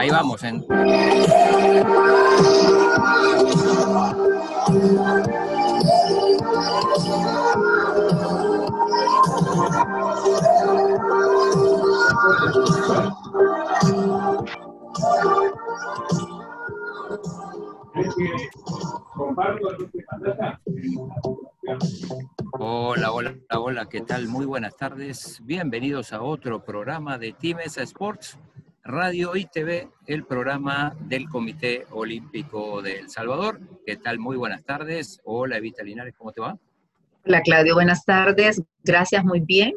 Ahí vamos. En... Hola, hola, hola, ¿qué tal? Muy buenas tardes. Bienvenidos a otro programa de Teams Sports, Radio y TV, el programa del Comité Olímpico de El Salvador. ¿Qué tal? Muy buenas tardes. Hola, Evita Linares, ¿cómo te va? Hola, Claudio, buenas tardes. Gracias, muy bien.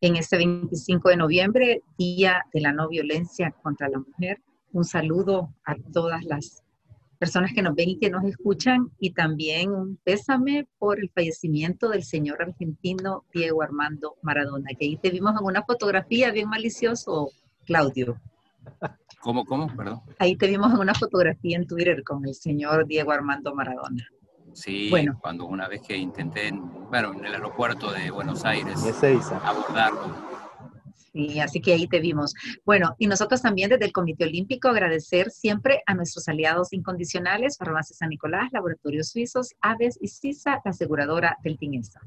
En este 25 de noviembre, Día de la No Violencia contra la Mujer, un saludo a todas las personas que nos ven y que nos escuchan y también un pésame por el fallecimiento del señor argentino Diego Armando Maradona, que ahí te vimos en una fotografía bien malicioso, Claudio. ¿Cómo, cómo? Perdón. Ahí te vimos en una fotografía en Twitter con el señor Diego Armando Maradona. Sí, bueno. cuando una vez que intenté, bueno, en el aeropuerto de Buenos Aires, abordarlo Sí, así que ahí te vimos. Bueno, y nosotros también desde el Comité Olímpico agradecer siempre a nuestros aliados incondicionales, Farmacia San Nicolás, Laboratorios Suizos, Aves y CISA, la aseguradora del TINESA.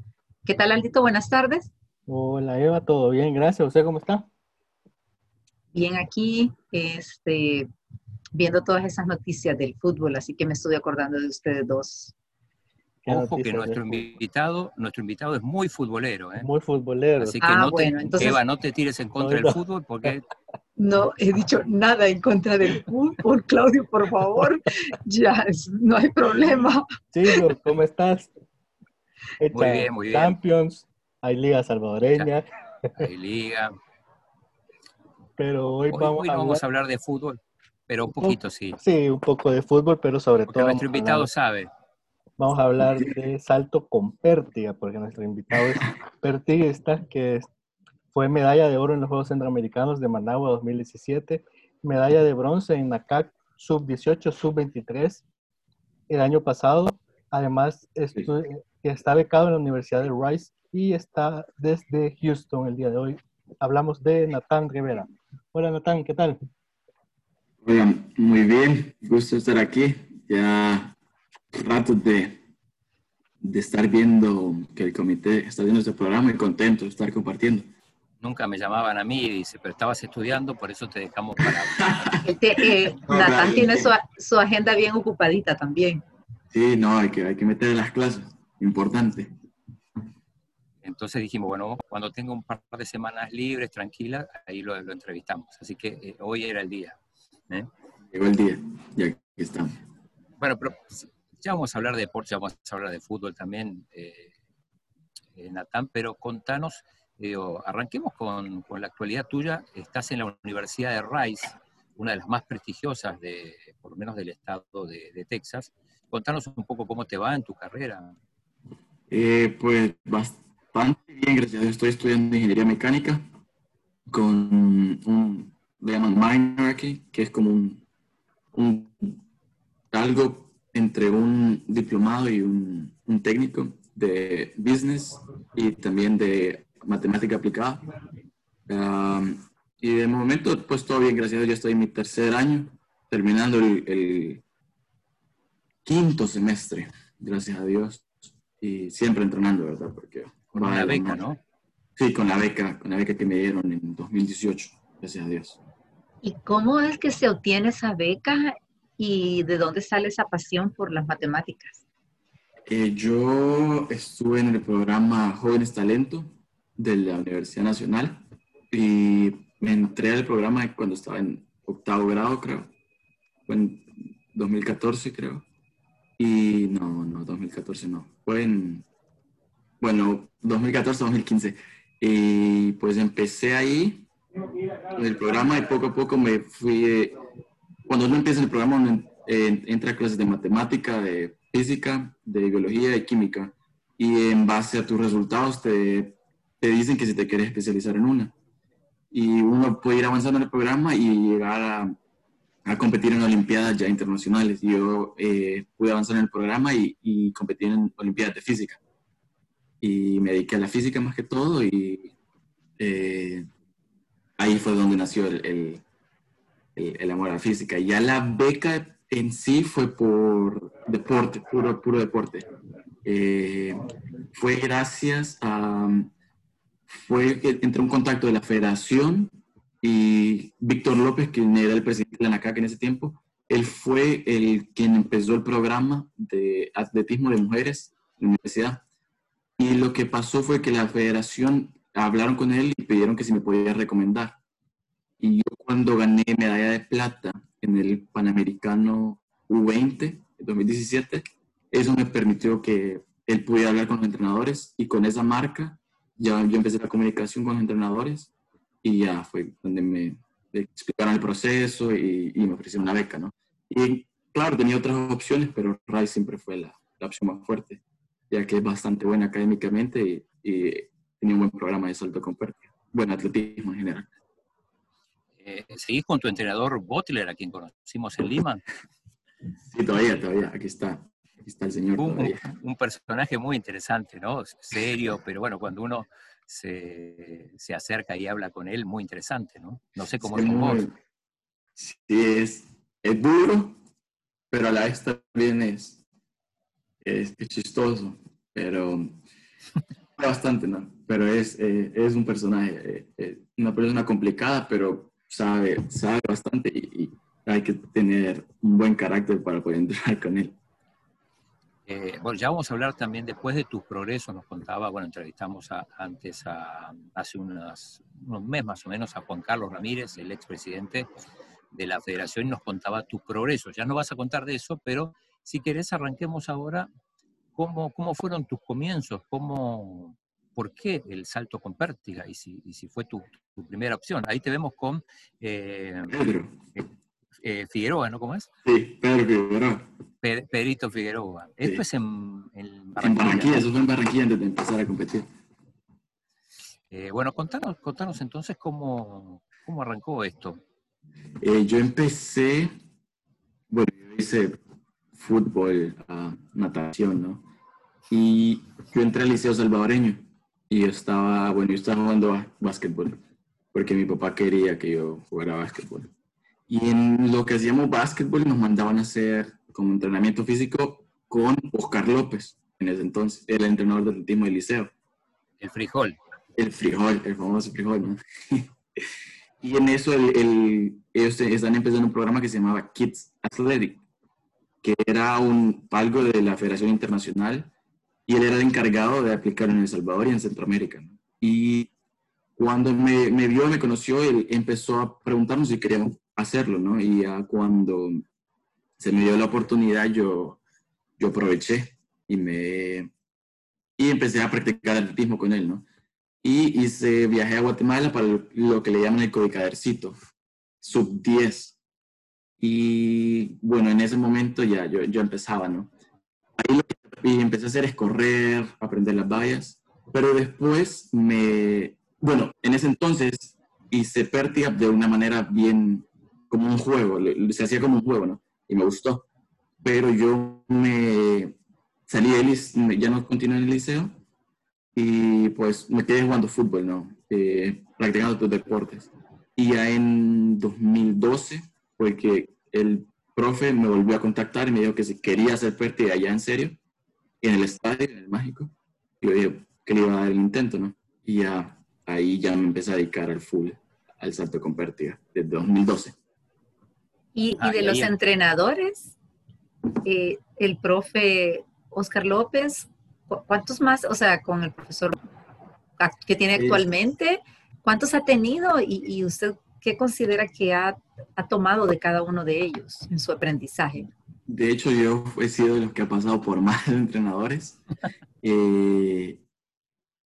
¿Qué tal, Aldito? Buenas tardes. Hola, Eva, todo bien, gracias. ¿Usted cómo está? Bien aquí, este, viendo todas esas noticias del fútbol, así que me estoy acordando de ustedes dos. Ojo que nuestro invitado, nuestro invitado es muy futbolero, ¿eh? Muy futbolero. Así que ah, no te, Eva, no te tires en contra del fútbol porque... No he dicho nada en contra del fútbol, Claudio, por favor. Ya, no hay problema. Chico, ¿cómo estás? muy bien, muy bien. Champions, hay liga salvadoreña. Hay liga. Pero hoy, vamos, a vamos a hablar de fútbol, pero un poquito, sí. Sí, un poco de fútbol, pero sobre Porque todo... nuestro invitado sabe. Vamos a hablar de salto con pértiga, porque nuestro invitado es pertiguista, que fue medalla de oro en los Juegos Centroamericanos de Managua 2017, medalla de bronce en NACAC sub-18, sub-23 el año pasado. Además, está becado en la Universidad de Rice y está desde Houston el día de hoy. Hablamos de Natán Rivera. Hola Natán, ¿qué tal? Hola, muy bien, gusto estar aquí. Ya rato de, de estar viendo que el comité está viendo este programa y contento de estar compartiendo. Nunca me llamaban a mí y dice, pero estabas estudiando, por eso te dejamos para... eh, Natán tiene su, su, agenda bien ocupadita también. Sí, no, hay que, hay que meter las clases, importante. Entonces dijimos, bueno, cuando tenga un par de semanas libres, tranquilas, ahí lo, lo entrevistamos. Así que eh, hoy era el día. ¿eh? Llegó el día, ya que estamos. Bueno, pero ya vamos a hablar de deporte, ya vamos a hablar de fútbol también, eh, Natán, pero contanos, arranquemos con, con, la actualidad tuya. Estás en la Universidad de Rice, una de las más prestigiosas, de, por lo menos del estado de, Texas. Contanos un poco cómo te va en tu carrera. Pues bastante bien, gracias Estoy estudiando ingeniería mecánica con un, le llaman minor aquí, que es como un, un algo entre un diplomado y un, técnico de business y también de matemática aplicada. y de momento, pues todo bien, gracias a Dios, ya estoy en mi tercer año, terminando el, quinto semestre, gracias a Dios, y siempre entrenando, ¿verdad? Porque con la beca, ¿no? Sí, con la beca, con la beca que me dieron en 2018, gracias a Dios. ¿Y cómo es que se obtiene esa beca y de dónde sale esa pasión por las matemáticas? Eh, yo estuve en el programa Jóvenes Talento de la Universidad Nacional y me entré al programa cuando estaba en octavo grado, creo. Fue en 2014, creo. Y no, no, 2014 no. Fue en, bueno, 2014-2015. Y pues empecé ahí en el programa y poco a poco me fui cuando uno empieza el programa, uno entra a clases de matemática, de física, de biología y química. Y en base a tus resultados te, te dicen que si te quieres especializar en una. Y uno puede ir avanzando en el programa y llegar a, a competir en Olimpiadas ya internacionales. Yo eh, pude avanzar en el programa y, y competir en Olimpiadas de física. Y me dediqué a la física más que todo y eh, ahí fue donde nació el, el, amor a la física. Ya la beca en sí fue por deporte, puro, puro deporte. Eh, fue gracias a, fue entre un contacto de la federación y Víctor López, quien era el presidente de la NACAC en ese tiempo, él fue el quien empezó el programa de atletismo de mujeres en la universidad. Y lo que pasó fue que la federación hablaron con él y pidieron que si me podía recomendar. Y yo cuando gané medalla de plata en el Panamericano U20 2017, eso me permitió que él pudiera hablar con los entrenadores y con esa marca ya yo empecé la comunicación con los entrenadores y ya fue donde me explicaron el proceso y, me ofrecieron una beca, ¿no? Y claro, tenía otras opciones, pero RAI siempre fue la, la opción más fuerte, ya que es bastante buena académicamente y, y tenía un buen programa de salto con pérdida, buen atletismo en general. Eh, ¿Seguís con tu entrenador Butler, a quien conocimos en Lima? Sí, todavía, todavía, aquí está. Aquí está el señor. Un, un, personaje muy interesante, ¿no? Serio, pero bueno, cuando uno se, se, acerca y habla con él, muy interesante, ¿no? No sé cómo es Sí, es, es duro, pero a la vez también es, es, chistoso, pero bastante, ¿no? Pero es, eh, es un personaje, eh, eh, una persona complicada, pero sabe, sabe bastante y, hay que tener un buen carácter para poder entrar con él. Eh, bueno, ya vamos a hablar también después de tus progresos, nos contaba, bueno, entrevistamos antes, a, hace unos meses más o menos, a Juan Carlos Ramírez, el expresidente de la federación, y nos contaba tus progresos. Ya no vas a contar de eso, pero si querés arranquemos ahora, ¿cómo, cómo fueron tus comienzos? ¿Cómo, ¿Por qué el salto con pértiga? Y si, y si fue tu, tu primera opción. Ahí te vemos con eh, Pedro. Eh, Figueroa, ¿no? ¿Cómo es? Sí, Pedro Figueroa. Pedrito Figueroa. Esto es en, en Barranquilla. En Barranquilla, eso fue en Barranquilla antes de empezar a competir. Eh, bueno, contanos, contanos entonces cómo, cómo arrancó esto. yo empecé, bueno, yo hice fútbol, uh, natación, ¿no? Y yo entré al Liceo Salvadoreño y yo estaba, bueno, yo estaba jugando básquetbol porque mi papá quería que yo jugara básquetbol. Y en lo que hacíamos básquetbol nos mandaban a hacer como entrenamiento físico con Oscar López, en ese entonces, el entrenador de atletismo del liceo. El frijol. El frijol, el famoso frijol, ¿no? y en eso el, ellos están empezando un programa que se llamaba Kids Athletic, que era un, algo de la Federación Internacional y él era el encargado de aplicarlo en El Salvador y en Centroamérica. Y cuando me, vio, me conoció, él empezó a preguntarnos si queríamos hacerlo, ¿no? Y cuando se me dio la oportunidad, yo, yo aproveché y me y empecé a practicar atletismo con él, ¿no? Y hice, viajé a Guatemala para lo que le llaman el codicadercito, sub 10. Y bueno, en ese momento ya yo, yo empezaba, ¿no? Ahí lo que empecé a hacer es correr, aprender las vallas, pero después me, bueno, en ese entonces hice pértiga de una manera bien, como un juego, se hacía como un juego, ¿no? Y me gustó, pero yo me salí del ya no continué en el liceo y pues me quedé jugando fútbol, ¿no? Eh, practicando otros deportes. Y ya en 2012 fue que el profe me volvió a contactar y me dijo que si quería hacer pértiga ya en serio, en el estadio, en el mágico, yo dije que le iba a dar el intento, ¿no? Y ya ahí ya me empecé a dedicar al full, al salto con pértiga, desde 2012. Y, y de los entrenadores, eh, el profe Oscar López, ¿cuántos más, o sea, con el profesor que tiene actualmente, cuántos ha tenido y, y usted qué considera que ha, ha, tomado de cada uno de ellos en su aprendizaje? De hecho, yo he sido de los que ha pasado por más entrenadores. Eh,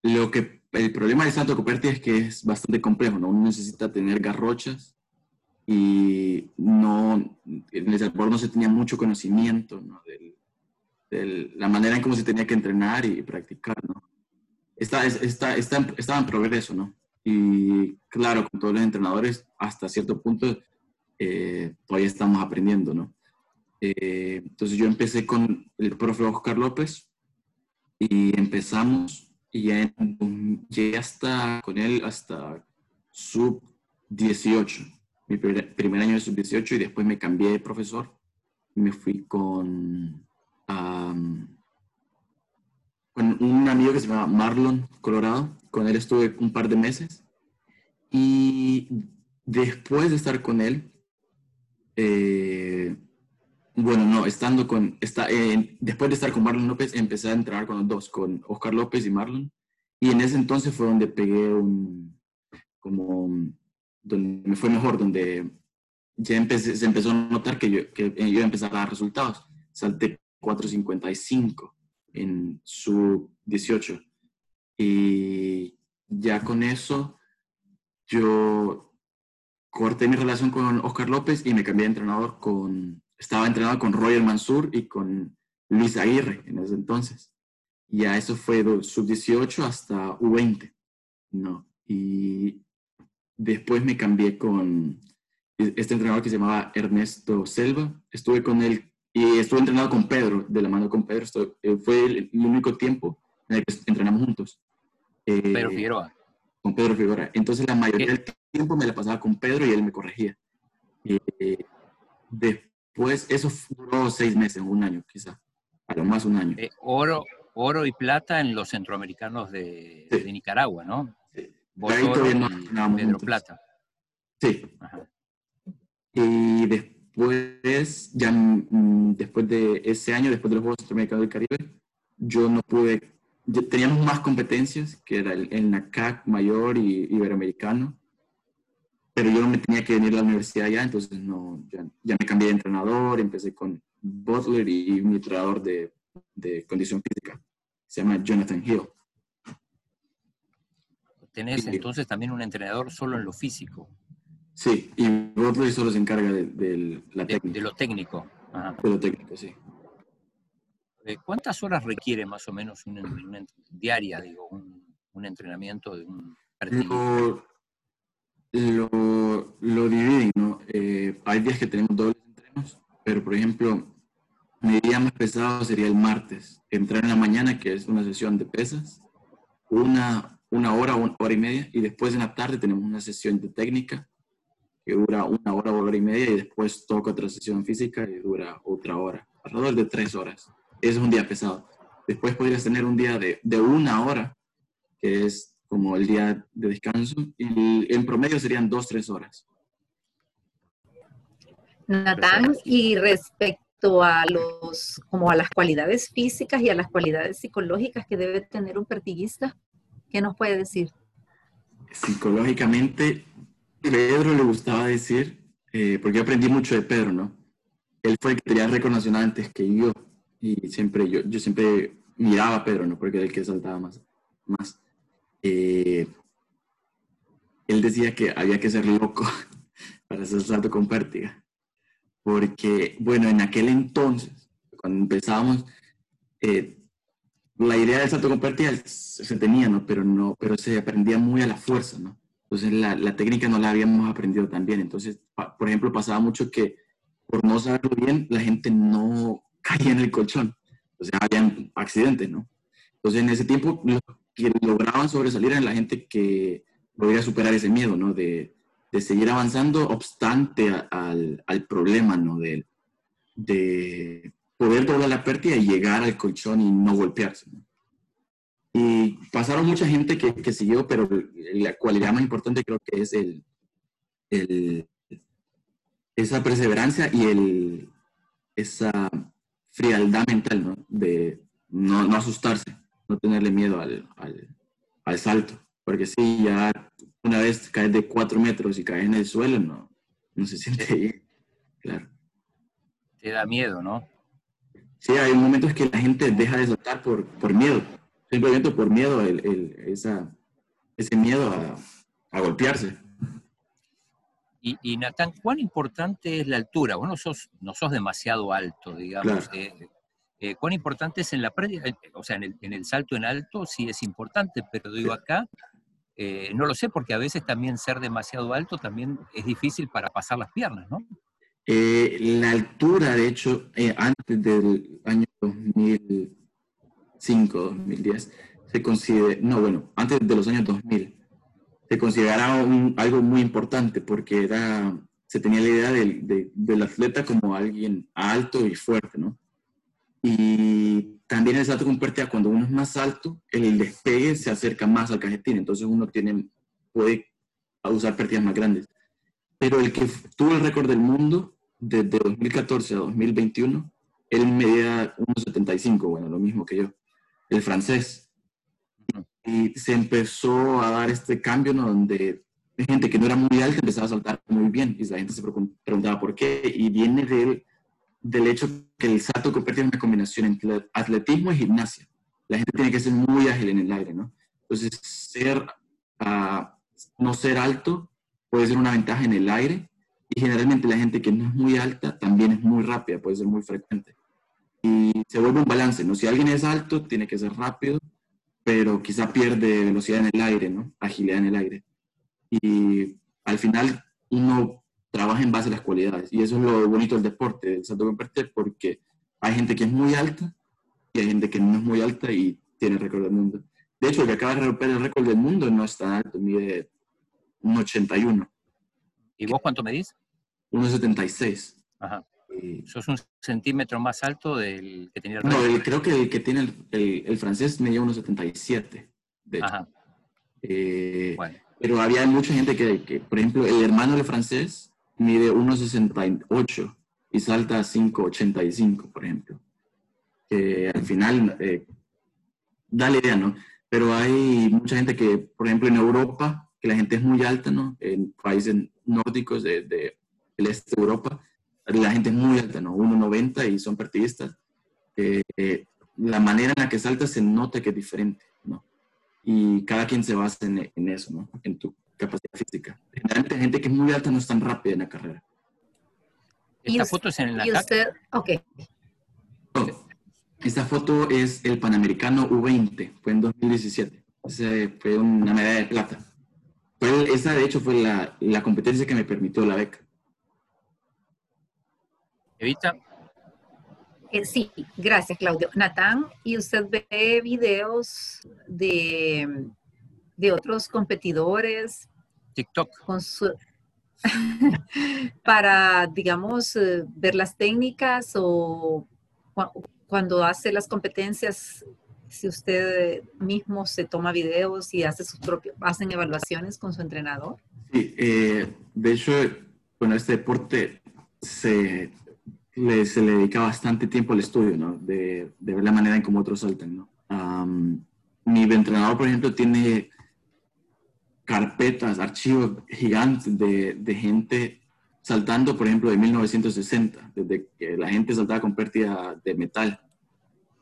lo que, el problema de Santo Coperti es que es bastante complejo, ¿no? Uno necesita tener garrochas y no, en el Salvador no se tenía mucho conocimiento ¿no? de la manera en cómo se tenía que entrenar y practicar, ¿no? Está, está, está, estaba en progreso, ¿no? Y claro, con todos los entrenadores, hasta cierto punto, eh, todavía estamos aprendiendo, ¿no? Eh, entonces yo empecé con el profe Oscar López y empezamos y ya llegué hasta con él hasta sub 18. mi primer, primer año de sub-18 y después me cambié de profesor. Me fui con, am, con un amigo que se llama Marlon Colorado. Con él estuve un par de meses. Y después de estar con él, eh, bueno, no, estando con, está, eh, después de estar con Marlon López, empecé a entrenar con los dos, con Oscar López y Marlon. Y en ese entonces fue donde pegué un, como, donde me fue mejor, donde ya empecé, se empezó a notar que yo, que yo iba a a dar resultados. Salté 4.55 en su 18. Y ya con eso, yo corté mi relación con Oscar López y me cambié de entrenador con, estaba entrenado con Roger Mansur y con Luis Aguirre en ese entonces. Ya eso fue sub-18 hasta U20, ¿no? Y después me cambié con este entrenador que se llamaba Ernesto Selva. Estuve con él y estuve entrenado con Pedro, de la mano con Pedro. Estuve, eh, fue el, el único tiempo en el que entrenamos juntos. Eh, Pedro Figueroa. Con Pedro Figueroa. Entonces la mayoría del tiempo me la pasaba con Pedro y él me corregía. Eh, después, eso duró seis meses, un año quizá, a lo más un año. Eh, oro, oro y plata en los centroamericanos de, Sí. de Nicaragua, ¿no? Sí. Vos Ahí oro todavía no y Pedro juntos. Plata. Sí, Ajá. y después, ya mm, después de ese año, después de los Juegos Centroamericanos del Caribe, yo no pude, teníamos más competencias, que era el, el NACAC mayor y Iberoamericano, pero yo no me tenía que venir a la universidad ya, entonces no, ya, ya me cambié de entrenador, empecé con Butler y mi entrenador de, de condición física, se llama Jonathan Hill. Tenés entonces también un entrenador solo en lo físico, Sí, y Butler solo se encarga de, de la de, técnica, de lo técnico. Ajá. de lo técnico, sí. Eh, ¿Cuántas horas requiere más o menos una, una diaria, digo, un, un entrenamiento de un pertiguista? lo, lo, lo dividen, ¿no? Eh, hay días que tenemos dobles entrenos, pero por ejemplo, mi día más pesado sería el martes. Entrar en la mañana, que es una sesión de pesas, una, una hora, una hora y media, y después en la tarde tenemos una sesión de técnica que dura una hora, hora y media, y después toca otra sesión física y dura otra hora, alrededor de tres horas. Es un día pesado. Después podrías tener un día de, de una hora, que es como el día de descanso, y en promedio serían dos, tres horas. Natán, y respecto a los, como a las cualidades físicas y a las cualidades psicológicas que debe tener un pertiguista, ¿qué nos puede decir? Psicológicamente, Pedro le gustaba decir, eh, porque yo aprendí mucho de Pedro, ¿no? Él fue el que tenía nacional antes que yo, y siempre yo, yo siempre miraba a Pedro, ¿no? Porque era el que saltaba más. más. Eh, él decía que había que ser loco para hacer salto con pértiga. Porque, bueno, en aquel entonces, cuando empezábamos, eh, la idea del salto con pértiga se tenía, ¿no? Pero, no, pero se aprendía muy a la fuerza, ¿no? Entonces la, la técnica no la habíamos aprendido tan bien. Entonces, pa- por ejemplo, pasaba mucho que por no saberlo bien, la gente no caía en el colchón. O sea, habían accidentes, ¿no? Entonces, en ese tiempo, los que lograban sobresalir eran la gente que logra superar ese miedo, ¿no? De, de seguir avanzando obstante a- al, al problema, ¿no? De, de poder doblar la pérdida y llegar al colchón y no golpearse, ¿no? Y pasaron mucha gente que, que siguió, pero la cualidad más importante creo que es el, el- esa perseverancia y el, esa frialdad mental, ¿no? De no, no asustarse, no tenerle miedo al, al, al salto. Porque si ya una vez caes de cuatro metros y caes en el suelo, no, no se siente bien. Claro. Te da miedo, ¿no? Sí, hay momentos que la gente deja de saltar por, por miedo, simplemente por miedo, el, el- esa, ese miedo a, a golpearse. Y, y Natán, ¿cuán importante es la altura? Vos no sos, no sos demasiado alto, digamos. Claro. eh, eh, ¿Cuán importante es en la pérdida? Eh, O sea, en el, en el salto en alto sí es importante, pero digo acá, eh, no lo sé, porque a veces también ser demasiado alto también es difícil para pasar las piernas, ¿no? Eh, la altura, de hecho, eh, antes del año 2005, 2010, se considera, no, bueno, antes de los años 2000, se consideraba algo muy importante porque era, se tenía la idea del, de- del atleta como alguien alto y fuerte, ¿no? Y también el salto con pérdida, cuando uno es más alto, el despegue se acerca más al cajetín, entonces uno tiene, puede usar pérdidas más grandes. Pero el que tuvo el récord del mundo desde 2014 a 2021, él medía 1,75, bueno, lo mismo que yo, el francés. Y se empezó a dar este cambio, ¿no? Donde gente que no era muy alta empezaba a saltar muy bien y la gente se pregun- preguntaba por qué y viene del, del hecho que el salto pérdida es una combinación entre atletismo y gimnasia. La gente tiene que ser muy ágil en el aire, ¿no? Entonces, ser, ah, no ser alto puede ser una ventaja en el aire y generalmente la gente que no es muy alta también es muy rápida, puede ser muy frecuente. Y se vuelve un balance, ¿no? Si alguien es alto, tiene que ser rápido, pero quizá pierde velocidad en el aire, ¿no? Agilidad en el aire. Y al final uno trabaja en base a las cualidades. Y eso es lo bonito del deporte, del salto con porque hay gente que es muy alta y hay gente que no es muy alta y tiene el récord del mundo. De hecho, el que acaba de romper el récord del mundo no es tan alto, mide un 81, ¿Y vos cuánto medís? 1,76. Ajá. Y- Sos un centímetro más alto del que tenía el No, el- creo que el que tiene el, el- el francés medía 1,77. De hecho. Ajá, Eh, bueno. Pero había mucha gente que, que, por ejemplo, el hermano del francés mide 1,68 y salta a 5,85, por ejemplo. Que al final eh, da la idea, ¿no? Pero hay mucha gente que, por ejemplo, en Europa, que la gente es muy alta, ¿no? En países nórdicos del de, del este de Europa, la gente es muy alta, ¿no? 1,90 y son partidistas. Eh, eh, la manera en la que salta se nota que es diferente, ¿no? y cada quien se basa en, en eso, ¿no? En tu capacidad física. Generalmente la gente que es muy alta no es tan rápida en la carrera. Y Esta foto es en el Y ataque. usted, ok, Oh, esta foto es el Panamericano U20, fue en 2017. Ese fue una medalla de plata. Fue, esa de hecho fue la, la competencia que me permitió la beca. Evita, Eh, sí, gracias Claudio. Natán, ¿y usted ve videos de, de otros competidores TikTok. con su- para, digamos, eh, ver las técnicas o cua- cuando hace las competencias, si usted mismo se toma videos y hace sus propios, hacen evaluaciones con su entrenador? Sí, eh, de hecho, bueno, este deporte se le, se le dedica bastante tiempo al estudio, ¿no? De, ver la manera en cómo otros saltan, ¿no? Mi entrenador, por ejemplo, tiene carpetas, archivos gigantes de, gente saltando, por ejemplo, de 1960, desde que la gente saltaba con pérdida de metal.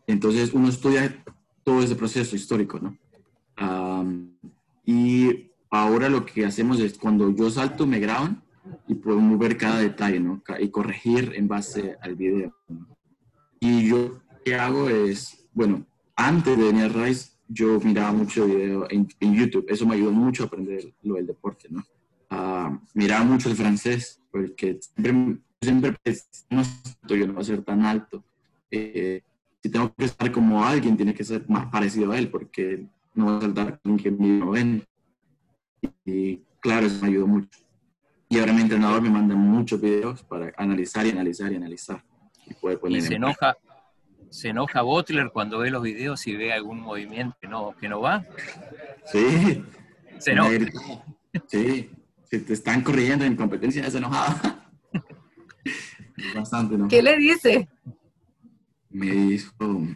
Entonces, uno estudia todo ese proceso histórico, ¿no? Y ahora lo que hacemos es cuando yo salto, me graban y podemos ver cada detalle, ¿no? Y corregir en base al video. Y yo lo que hago es, bueno, antes de venir a Rise, yo miraba mucho video en, en YouTube. Eso me ayudó mucho a aprender lo del deporte, ¿no? Ah, miraba mucho el francés, porque siempre, siempre pues, no yo no voy a ser tan alto. Eh, si tengo que estar como alguien, tiene que ser más parecido a él, porque no voy a saltar con mide 90. Y, y claro, eso me ayudó mucho. Y ahora mi entrenador me manda muchos videos para analizar y analizar y analizar. Y poder poner Y se en enoja, se enoja Butler cuando ve los videos y ve algún movimiento que no, que no va. Sí. Se enoja. Sí. Si te están corriendo en competencia, es enojada. Bastante, ¿no? ¿Qué le dice? Me dijo,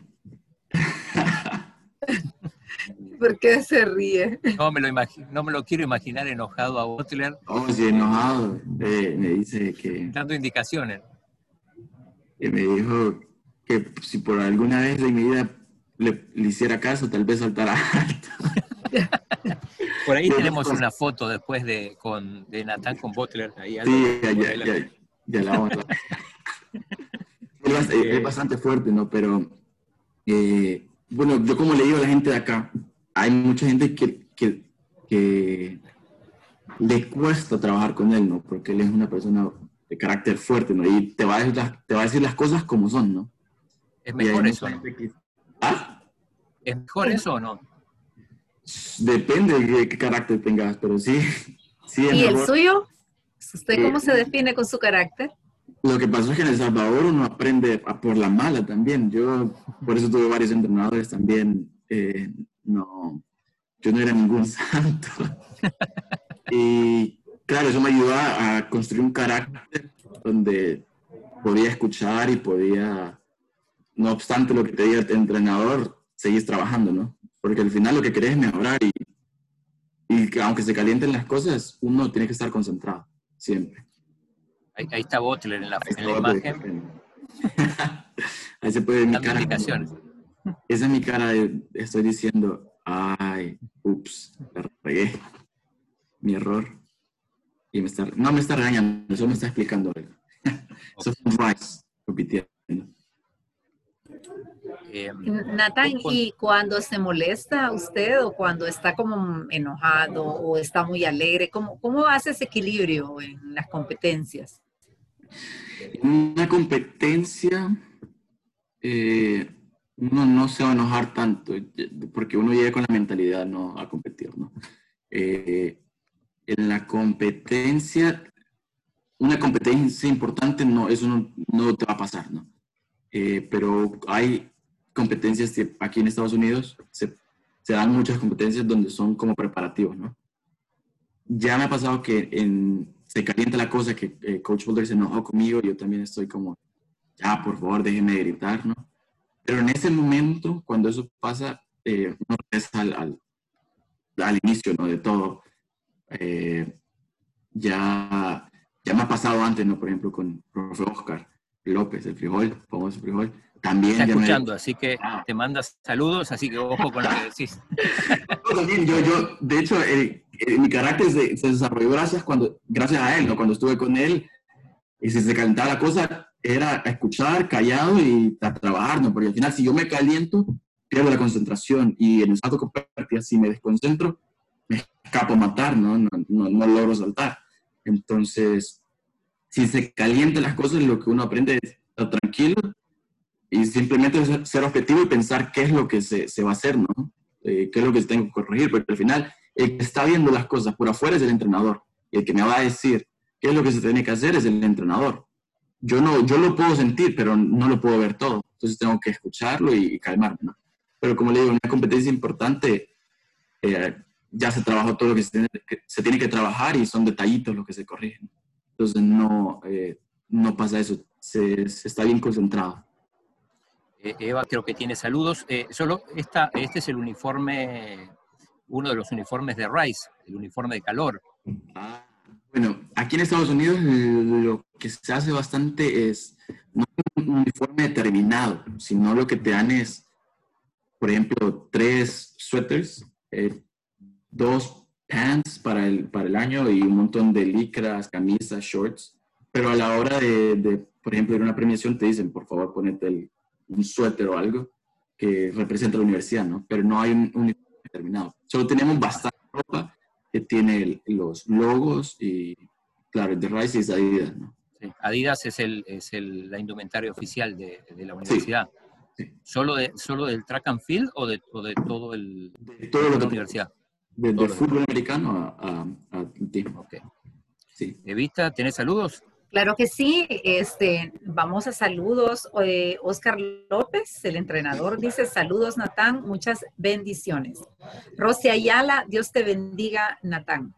¿Por qué se ríe? No me lo no me lo quiero imaginar enojado a Butler oh, sí, enojado. Eh, me dice que, dando indicaciones. que me dijo que si por alguna vez en mi vida le, le hiciera caso, tal vez saltara alto. Por ahí tenemos pues- una foto después de, con, de Nathan con Butler. Ahí algo Sí, ya, ya, la- ya, ya la vamos a- es, es bastante fuerte, ¿no? Pero, eh, bueno, yo como le digo a la gente de acá, hay mucha gente que, que, que le cuesta trabajar con él, ¿no? Porque él es una persona de carácter fuerte, ¿no? Y te va a decir las, te va a decir las cosas como son, ¿no? ¿Es mejor eso? no? gente que- ¿Ah? ¿Es mejor eso o no? Depende de qué, carácter tengas, pero sí. sí es ¿Y el suyo? ¿Usted cómo se define con su carácter? Lo que pasó es que en El Salvador uno aprende por la mala también. Yo, por eso tuve varios entrenadores también. Eh, no, yo no era ningún santo. y claro, eso me ayudó a construir un carácter donde podía escuchar y podía, no obstante lo que te diga el entrenador, seguir trabajando, ¿no? Porque al final lo que querés es mejorar y, y aunque se calienten las cosas, uno tiene que estar concentrado, siempre. Ahí, está Butler en la, en la imagen. ahí se puede ver mi cara. Esa es mi cara de, estoy diciendo, ay, ups, la regué. Mi error. Y me está, no me está regañando, solo me está explicando algo. Eso fue un Rice compitiendo. Eh, Nathan, ¿y cuando se molesta usted o cuando está como enojado o está muy alegre, cómo, cómo hace ese equilibrio en las competencias? Una competencia, eh, uno no se va a enojar tanto, porque uno llega con la mentalidad no a competir, ¿no? Eh, en la competencia, una competencia importante, no, eso no, te va a pasar, ¿no? Eh, pero hay competencias que aquí en Estados Unidos se, dan muchas competencias donde son como preparativos, ¿no? Ya me ha pasado que se calienta la cosa que eh, Coach Boulder se enojó conmigo, yo también estoy como, ya, por favor, déjeme gritar, ¿no? Pero en ese momento, cuando eso pasa, eh, uno regresa al, al, inicio, ¿no? De todo. Eh, ya, ya me ha pasado antes, ¿no? Por ejemplo, con el profe Oscar López, el frijol, famoso frijol. También Está escuchando, así que ah. te mandas saludos, así que ojo con lo que decís. también, yo, yo, de hecho, el, eh, mi carácter se, desarrolló gracias, cuando, gracias a él, ¿no? Cuando estuve con él, y si se calentaba la cosa, era escuchar, callado y a trabajar, ¿no? Porque al final, si yo me caliento, pierdo la concentración. Y en el salto compartida, si me desconcentro, me escapo a matar, ¿no? No, no, logro saltar. Entonces, si se calientan las cosas, lo que uno aprende es estar tranquilo y simplemente ser objetivo y pensar qué es lo que se, se va a hacer, ¿no? Eh, qué es lo que tengo que corregir, porque al final el que está viendo las cosas por afuera es el entrenador. Y el que me va a decir qué es lo que se tiene que hacer es el entrenador. Yo, no, yo lo puedo sentir, pero no lo puedo ver todo. Entonces tengo que escucharlo y, calmarme. ¿no? Pero como le digo, una competencia importante, eh, ya se trabajó todo lo que se, tiene que se, tiene que trabajar y son detallitos los que se corrigen. Entonces no, eh, no pasa eso, se, está bien concentrado. Eh, Eva creo que tiene saludos. solo esta, este es el uniforme uno de los uniformes de Rice, el uniforme de calor. Ah, bueno, aquí en Estados Unidos lo que se hace bastante es no un uniforme determinado, sino lo que te dan es, por ejemplo, tres suéteres, eh, dos pants para el, para el año y un montón de licras, camisas, shorts. Pero a la hora de, por ejemplo, ir a una premiación te dicen, por favor, ponete un suéter o algo que represente la universidad, ¿no? Pero no hay un uniforme determinado. Solo tenemos bastante ropa que tiene los logos y, claro, de Rice es Adidas, ¿no? Adidas es el, es el la indumentaria oficial de, de la universidad. ¿Solo, de, ¿Solo del track and field o de, o de todo el de todo lo la universidad? Desde el fútbol americano a, a, team. Okay. Sí. Evita, ¿tenés saludos? Claro que sí, este, vamos a saludos. Eh, Oscar López, el entrenador, dice saludos Natán, muchas bendiciones. Rosy Ayala, Dios te bendiga Natán.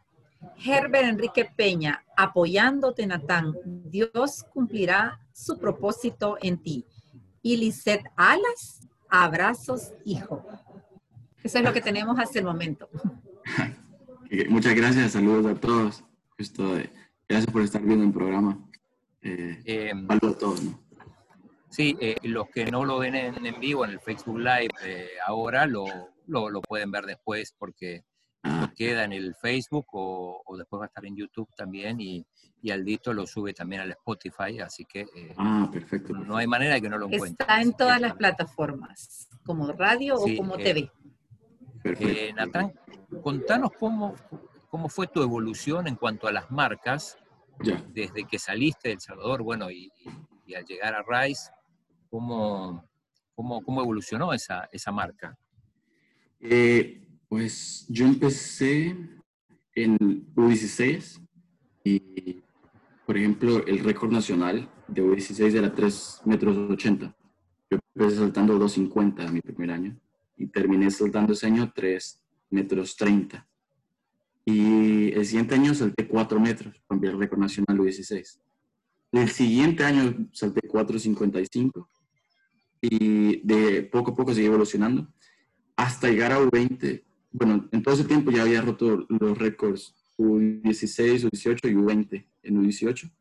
Herbert Enrique Peña, apoyándote Natán, Dios cumplirá su propósito en ti. Y Alas, abrazos hijo. Eso es lo que tenemos hasta el momento. Muchas gracias, saludos a todos. Gracias por estar viendo el programa. Eh, eh, a todos, ¿no? Sí, eh, los que no lo ven en, vivo en el Facebook Live eh, ahora lo, lo, pueden ver después porque ah. queda en el Facebook o, después va a estar en YouTube también y, y Aldito lo sube también al Spotify, así que ah, perfecto, no hay manera de que no lo encuentre. Está en todas las plataformas, como radio o como TV. Perfecto. Natán, contanos cómo, cómo fue tu evolución en cuanto a las marcas desde que saliste de El Salvador, bueno, y, al llegar a Rice, ¿cómo, cómo, cómo evolucionó esa, esa marca? Eh, pues yo empecé en U16 y por ejemplo, el récord nacional de U16 era 3 metros 80. Yo empecé saltando 2.50 mi primer año y terminé saltando ese año 3 metros 30. Y el siguiente año salté 4 metros, cambié el récord nacional U16. El siguiente año salté 4.55 y de poco a poco seguí evolucionando hasta llegar a U20. Bueno, en todo ese tiempo ya había roto los récords U16, U18 y U20 en U18.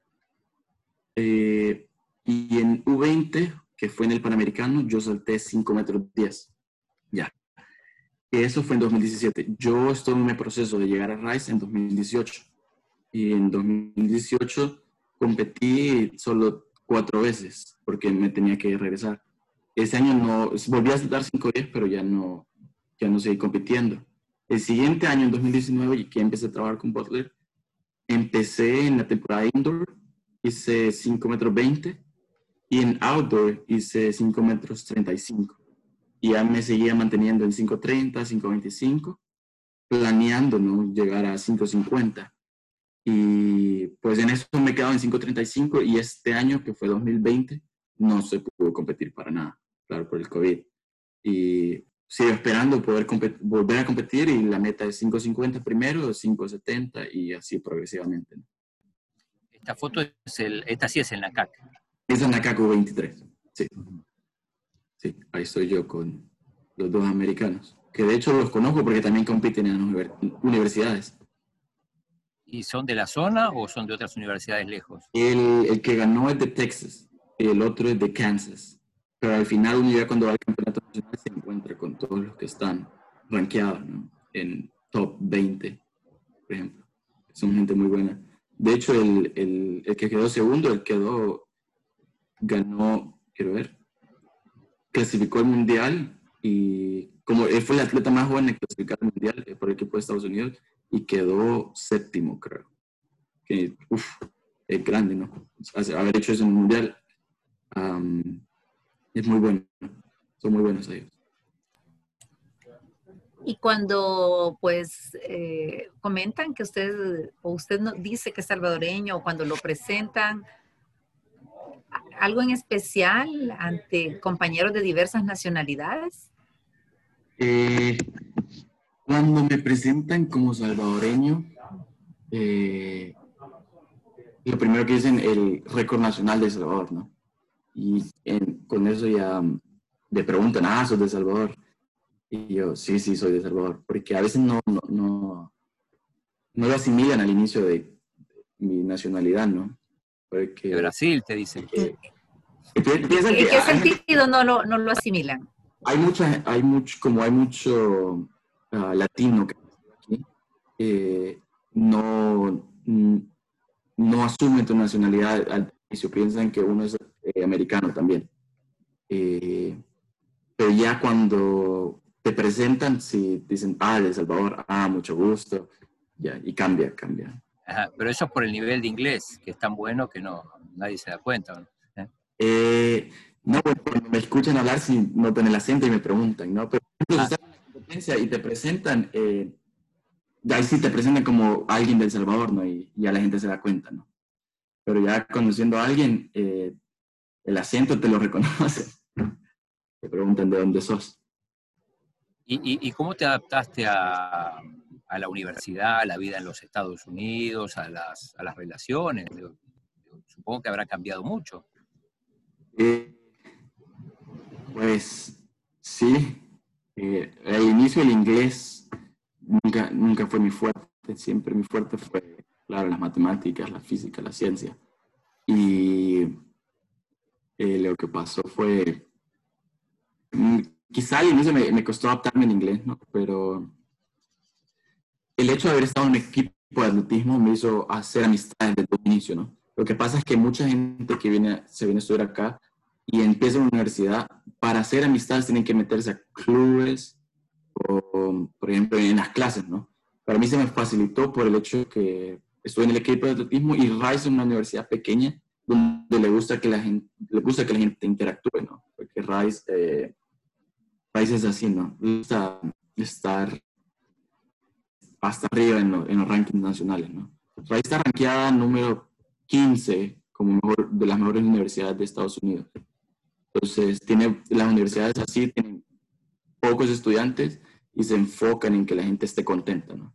Eh, y en U20, que fue en el Panamericano, yo salté 5 metros 10. Ya. Eso fue en 2017. Yo estoy en mi proceso de llegar a Rice en 2018. Y en 2018 competí solo cuatro veces porque me tenía que regresar. Ese año no, volví a saltar 5-10, pero ya no, ya no seguí compitiendo. El siguiente año, en 2019, que empecé a trabajar con Butler, empecé en la temporada indoor, hice 5 metros 20 y en outdoor hice 5 metros 35. Y ya me seguía manteniendo en 5.30, 5.25, planeando ¿no? llegar a 5.50. Y pues en eso me quedaba en 5.35 y este año, que fue 2020, no se pudo competir para nada claro, por el COVID. Y sigo esperando poder volver a competir y la meta es 5.50 primero, 5.70 y así progresivamente. Esta foto es el, esta sí es el NACAC. Es el NACAC 23, sí. Sí, ahí estoy yo con los dos americanos, que de hecho los conozco porque también compiten en universidades. ¿Y son de la zona o son de otras universidades lejos? El, el que ganó es de Texas, el otro es de Kansas pero al final uno ya cuando va al campeonato nacional se encuentra con todos los que están rankeados en top 20, por ejemplo. Son gente muy buena. De hecho, el, el, el, que quedó segundo, el quedó, ganó, quiero ver, clasificó al mundial y como él fue el atleta más joven en clasificar al mundial eh, por el equipo de Estados Unidos y quedó séptimo, creo. Que, es grande, ¿no? Haber hecho eso mundial. Es muy bueno. Son muy buenos ellos. Y cuando pues eh, comentan que usted o usted no, dice que es salvadoreño o cuando lo presentan, algo en especial ante compañeros de diversas nacionalidades? Eh, cuando me presentan como salvadoreño, eh, lo primero que dicen el récord nacional de Salvador, ¿no? Y con eso ya me preguntan, ah, ¿sos de Salvador? Y yo, sí, sí, soy de Salvador. Porque a veces no, no, no, no lo asimilan al inicio de mi nacionalidad, ¿no? Porque, de Brasil, te dicen. ¿En qué sentido no, no, no, lo asimilan? Hay mucha, hay mucho, como hay mucho ah, latino que aquí, eh, no, no asumen tu nacionalidad al inicio, piensan que uno es eh, americano también. Eh, pero ya cuando te presentan, si dicen, ah, de Salvador, ah, mucho gusto, ya, y cambia, cambia. Pero eso es por el nivel de inglés, que es tan bueno que no, nadie se da cuenta. ¿no? ¿Eh? no, cuando me escuchan hablar, si no notan el acento y me preguntan, ¿no? Pero si ah. en y te presentan, eh, ahí sí te presentan como alguien del Salvador, ¿no? Y ya la gente se da cuenta, ¿no? Pero ya conociendo a alguien, eh, el acento te lo reconoce. Te preguntan de dónde sos. ¿Y, cómo te adaptaste a, la universidad, a la vida en los Estados Unidos, a las, relaciones? supongo que habrá cambiado mucho. Eh, pues sí. Eh, al inicio el inglés nunca, nunca fue mi fuerte. Siempre mi fuerte fue, claro, las matemáticas, la física, la ciencia. Y eh, lo que pasó fue, mm, quizá al inicio me, me, costó adaptarme en inglés, ¿no? Pero el hecho de haber estado en un equipo de atletismo me hizo hacer amistades desde el inicio, ¿no? Lo que pasa es que mucha gente que viene, se viene a estudiar acá y empieza en la universidad, para hacer amistades tienen que meterse a clubes o, por ejemplo, en las clases, ¿no? Para mí se me facilitó por el hecho que estuve en el equipo de atletismo y Rice es una universidad pequeña donde le gusta que la gente, le gusta que la gente interactúe, ¿no? Porque Rice, eh, Rice es así, ¿no? Le gusta estar hasta arriba en, en, los rankings nacionales, ¿no? Está rankeada número 15 como mejor, de las mejores universidades de Estados Unidos. Entonces, tiene, las universidades así tienen pocos estudiantes y se enfocan en que la gente esté contenta, ¿no?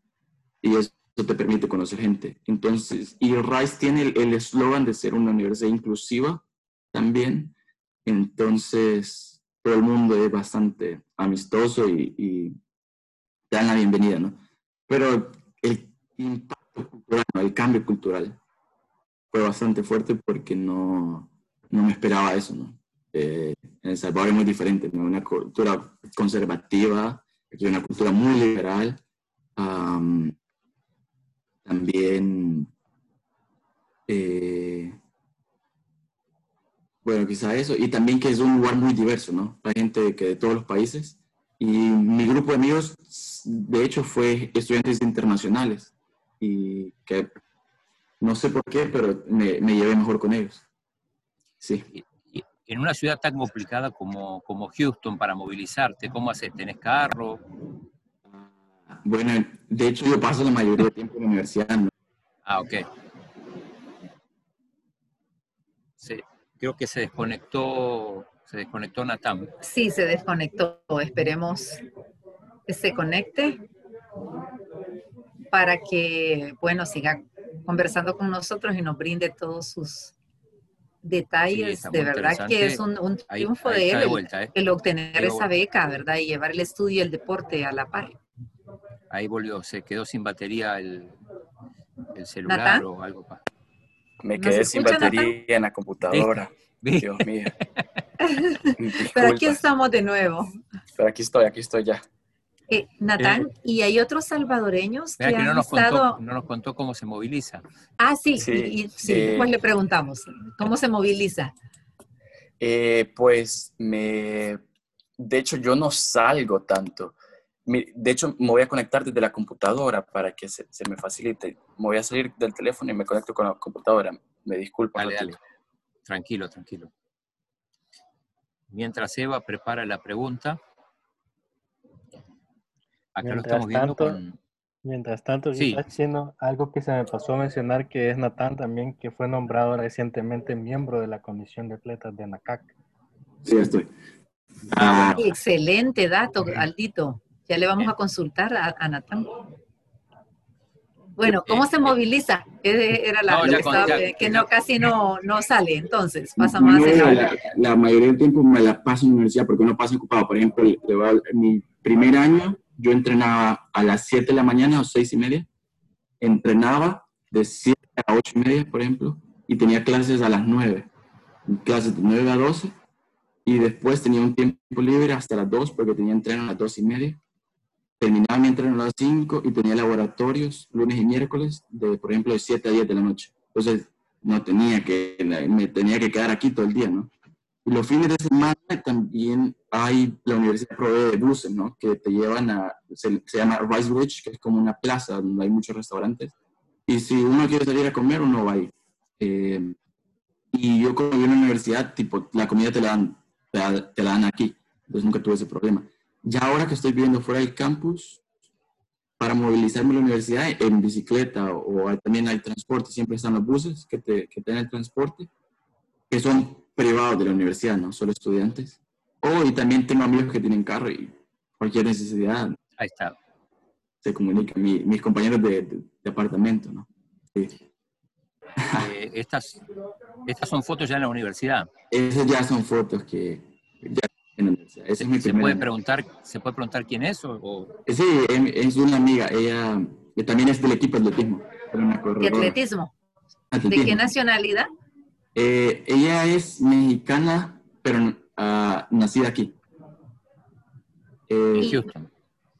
Y eso te permite conocer gente. Entonces, y Rice tiene el eslogan de ser una universidad inclusiva también. Entonces, todo el mundo es bastante amistoso y, y te dan la bienvenida, ¿no? Pero el impacto cultural, el cambio cultural fue bastante fuerte porque no, no me esperaba eso. Eh, en El Salvador es muy diferente, ¿no? Una cultura conservativa, aquí una cultura muy liberal. también, eh, bueno, quizá eso, y también que es un lugar muy diverso, ¿no? Hay gente que de todos los países. Y mi grupo de amigos, de hecho, fue estudiantes internacionales y que no sé por qué, pero me, me llevé mejor con ellos. Sí. en una ciudad tan complicada como, como Houston para movilizarte, ¿cómo haces? ¿Tenés carro? Bueno, de hecho yo paso la mayoría del tiempo en la universidad. ¿no? Ah, ok. Sí, creo que se desconectó, se desconectó Natán. Sí, se desconectó. Esperemos que se conecte para que, bueno, siga conversando con nosotros y nos brinde todos sus detalles. de verdad que es un, triunfo de él ¿eh? el, obtener esa beca, ¿verdad? Y llevar el estudio y el deporte a la par. Ahí volvió, se quedó sin batería el, celular o algo. Me quedé sin batería en la computadora. Dios mío. Pero aquí estamos de nuevo. Pero aquí estoy, aquí estoy ya. Eh, Natán, eh, ¿y hay otros salvadoreños que, han no nos estado... Contó, no nos contó cómo se moviliza. Ah, sí, sí, sí, pues le preguntamos, ¿cómo se moviliza? Eh, pues me... De hecho, yo no salgo tanto. De hecho, me voy a conectar desde la computadora para que se, me facilite. Me voy a salir del teléfono y me conecto con la computadora. Me disculpo. Dale, dale. Tranquilo, tranquilo. Mientras Eva prepara la pregunta, mientras tanto, Mientras tanto, sí. está algo que se me pasó a mencionar que es Natán también, que fue nombrado recientemente miembro de la Comisión de Atletas de NACAC. Sí, estoy. Ah, Excelente dato, Aldito. Ya le vamos a consultar a, Natán. Bueno, ¿cómo se moviliza? Era la que, no casi no, no sale, entonces pasa más. la, la, mayoría del tiempo me la paso en la universidad porque no paso ocupado. Por ejemplo, mi primer año yo entrenaba a las 7 de la mañana o 6 y media, entrenaba de 7 a 8 y media, por ejemplo, y tenía clases a las 9, clases de 9 a 12, y después tenía un tiempo libre hasta las 2 porque tenía entreno a las 2 y media. Terminaba mi entreno a las 5 y tenía laboratorios lunes y miércoles, de, por ejemplo, de 7 a 10 de la noche. Entonces, no tenía que, me tenía que quedar aquí todo el día, ¿no? Y los fines de semana también hay, la universidad provee de buses, ¿no? Que te llevan a, se, llama Rice Bridge, que es como una plaza donde hay muchos restaurantes. Y si uno quiere salir a comer, uno va ahí. Eh, y yo como en la universidad, tipo, la comida te la, dan, te, la dan aquí. Entonces nunca tuve ese problema. Ya ahora que estoy viviendo fuera del campus, para movilizarme a la universidad en bicicleta o, también hay transporte, siempre están los buses que te, que te dan el transporte, que son privados de la universidad, no solo estudiantes. Oh, y también tengo amigos que tienen carro y cualquier necesidad. Ahí está. Se comunican mis compañeros de, apartamento, ¿no? Sí. Eh, estas, estas son fotos ya en la universidad. Esas ya son fotos que ya en la universidad. Esa es mi ¿Se, puede preguntar, ¿Se puede preguntar quién es? O, Sí, es una amiga. Ella también es del equipo de atletismo. ¿De atletismo? ¿De qué nacionalidad? Eh, ella es mexicana, pero uh, nacida aquí. Eh, Houston.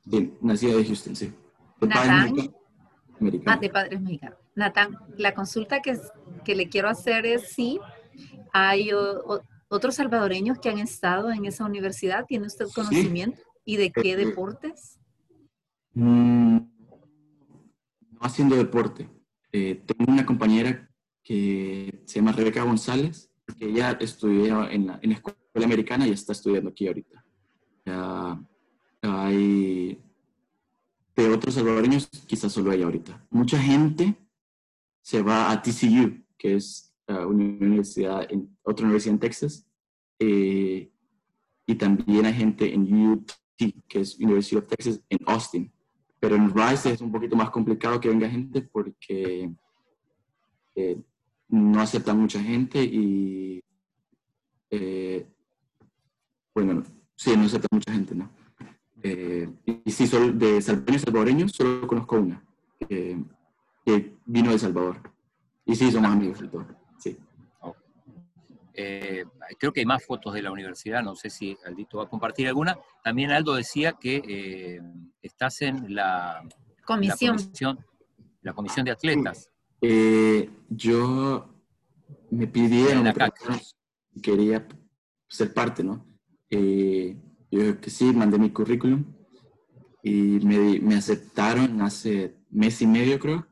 Sí, nacida de Houston, sí. De Natán, Ah, de padres mexicanos. Natán, la consulta que, que le quiero hacer es si hay otros salvadoreños que han estado en esa universidad. ¿Tiene usted conocimiento? ¿Y de qué eh, deportes? Mm, no haciendo deporte. tengo una compañera que se llama Rebeca González, que ella estudió en la, en la escuela americana y está estudiando aquí ahorita. Hay de otros salvadoreños, quizás solo hay ahorita. Mucha gente se va a TCU, que es una universidad en, otra universidad en Texas. Eh, y también hay gente en UT, que es University of Texas en Austin. Pero en Rice es un poquito más complicado que venga gente porque eh, no acepta mucha gente y, eh, bueno, sí, no acepta mucha gente, ¿no? Eh, y sí, solo de salvadoreños salvadoreños solo conozco una, que vino de Salvador. Y sí, somos amigos de todo, sí. Eh, creo que hay más fotos de la universidad, no sé si Aldito va a compartir alguna. También Aldo decía que eh, estás en la comisión. La comisión, de atletas. Eh, yo me pidieron, quería ser parte, ¿no? yo que sí, mandé mi currículum y me, me aceptaron hace mes y medio, creo,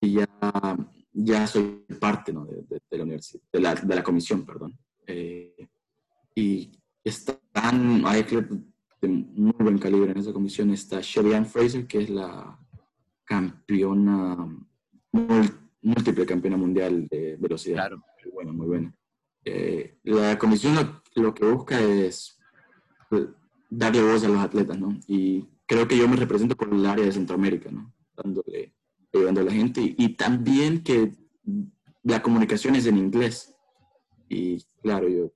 y ya ya soy parte ¿no? de, de, la universidad, de la, de la comisión, perdón. Eh, y están, hay de muy buen calibre en esa comisión. Está Shelly Fraser, que es la campeona, múltiple campeona mundial de velocidad. Claro. Muy buena, muy buena. Eh, la comisión lo, lo, que busca es pues, darle voz a los atletas, ¿no? Y creo que yo me represento por el área de Centroamérica, ¿no? Dándole ayudando a la gente y, también que la comunicación es en inglés. Y claro, yo,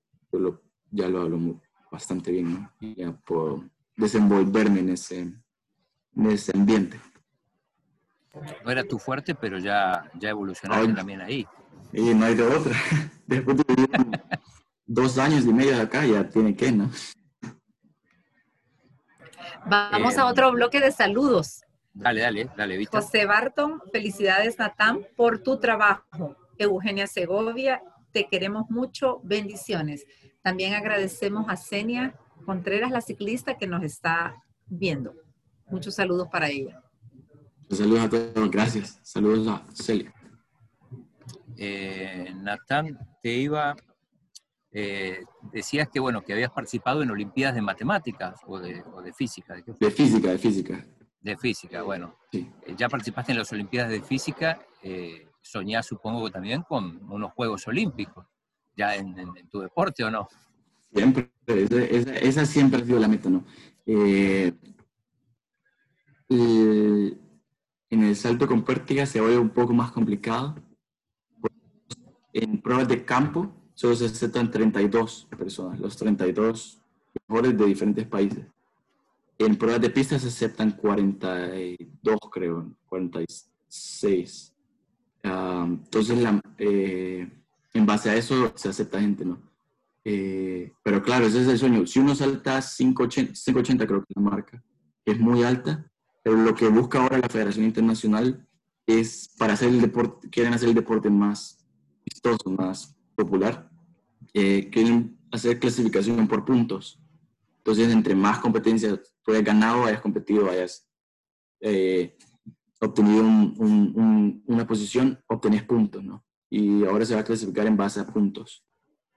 ya lo hablo bastante bien, ¿no? Y ya puedo desenvolverme en ese, en ese ambiente. No era tu fuerte, pero ya, ya evolucionaste también ahí. Y no hay de otra. Después de vivir dos años y medio de acá, ya tiene que, ¿no? Vamos a eh, otro bloque de saludos. Dale, dale, dale, Vista. José Barton, felicidades Natán por tu trabajo. Eugenia Segovia, te queremos mucho, bendiciones. También agradecemos a Senia Contreras, la ciclista que nos está viendo. Muchos saludos para ella. Saludos a todos, gracias. Saludos a Celia. Eh, Natán, te iba, eh, decías que bueno, que habías participado en Olimpiadas de Matemáticas o de, Física. de física, de física. De física, bueno. Eh, ya participaste en las Olimpiadas de Física, eh, soñás supongo también con unos Juegos Olímpicos, ya en, tu deporte o no. Siempre, esa, siempre ha sido la meta, ¿no? Eh, en el salto con pértiga se vuelve un poco más complicado. En pruebas de campo solo se aceptan 32 personas, los 32 mejores de diferentes países. En pruebas de pista se aceptan 42, creo, 46. Ah, entonces, eh, en base a eso se acepta gente, ¿no? Eh, pero claro, ese es el sueño. Si uno salta 580, creo que la marca, es muy alta, pero lo que busca ahora la Federación Internacional es para hacer el deporte, quieren hacer el deporte más vistoso, más popular, eh, quieren hacer clasificación por puntos. Entonces, entre más competencias tú hayas ganado, hayas competido, hayas eh, obtenido una posición, obtenés puntos, ¿no? Y ahora se va a clasificar en base a puntos.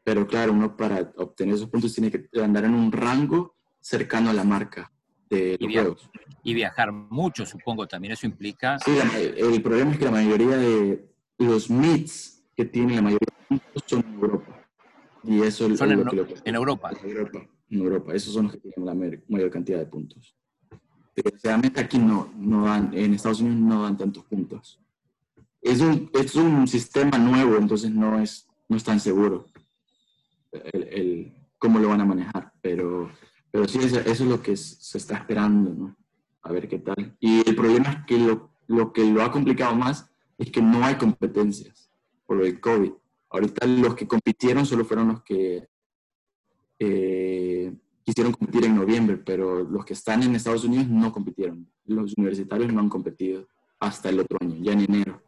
Pero claro, uno para obtener esos puntos tiene que andar en un rango cercano a la marca de los y juegos. Y viajar mucho, supongo, también eso implica... Sí, el problema es que la mayoría de los meets que tienen la mayoría de puntos son en Europa. Y eso es lo que en Europa. En Europa en Europa. Esos son los que tienen la mayor cantidad de puntos. Desgraciadamente aquí no, no dan, en Estados Unidos no dan tantos puntos. Es un, es un sistema nuevo, entonces no es, no es tan seguro el, el cómo lo van a manejar, pero, pero sí, eso, es lo que se está esperando, ¿no? A ver qué tal. Y el problema es que lo, lo que lo ha complicado más es que no hay competencias por el COVID. Ahorita los que compitieron solo fueron los que eh, quisieron competir en noviembre, pero los que están en Estados Unidos no compitieron. Los universitarios no han competido hasta el otro año, ya en enero.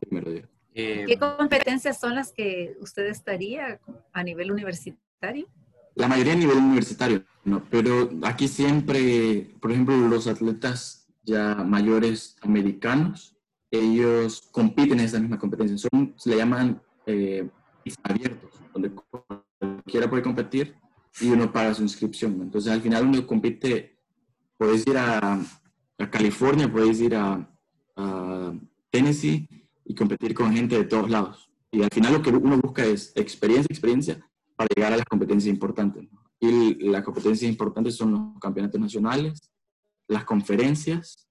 Primero eh, ¿Qué competencias son las que usted estaría a nivel universitario? La mayoría a nivel universitario, no, pero aquí siempre, por ejemplo, los atletas ya mayores americanos, ellos compiten en esa misma competencia. Son, se le llaman eh, abiertos, donde cualquiera puede competir y uno paga su inscripción. Entonces, al final uno compite, puedes ir a, a California, puedes ir a, a, Tennessee y competir con gente de todos lados. Y al final lo que uno busca es experiencia, experiencia para llegar a las competencias importantes. Y las competencias importantes son los campeonatos nacionales, las conferencias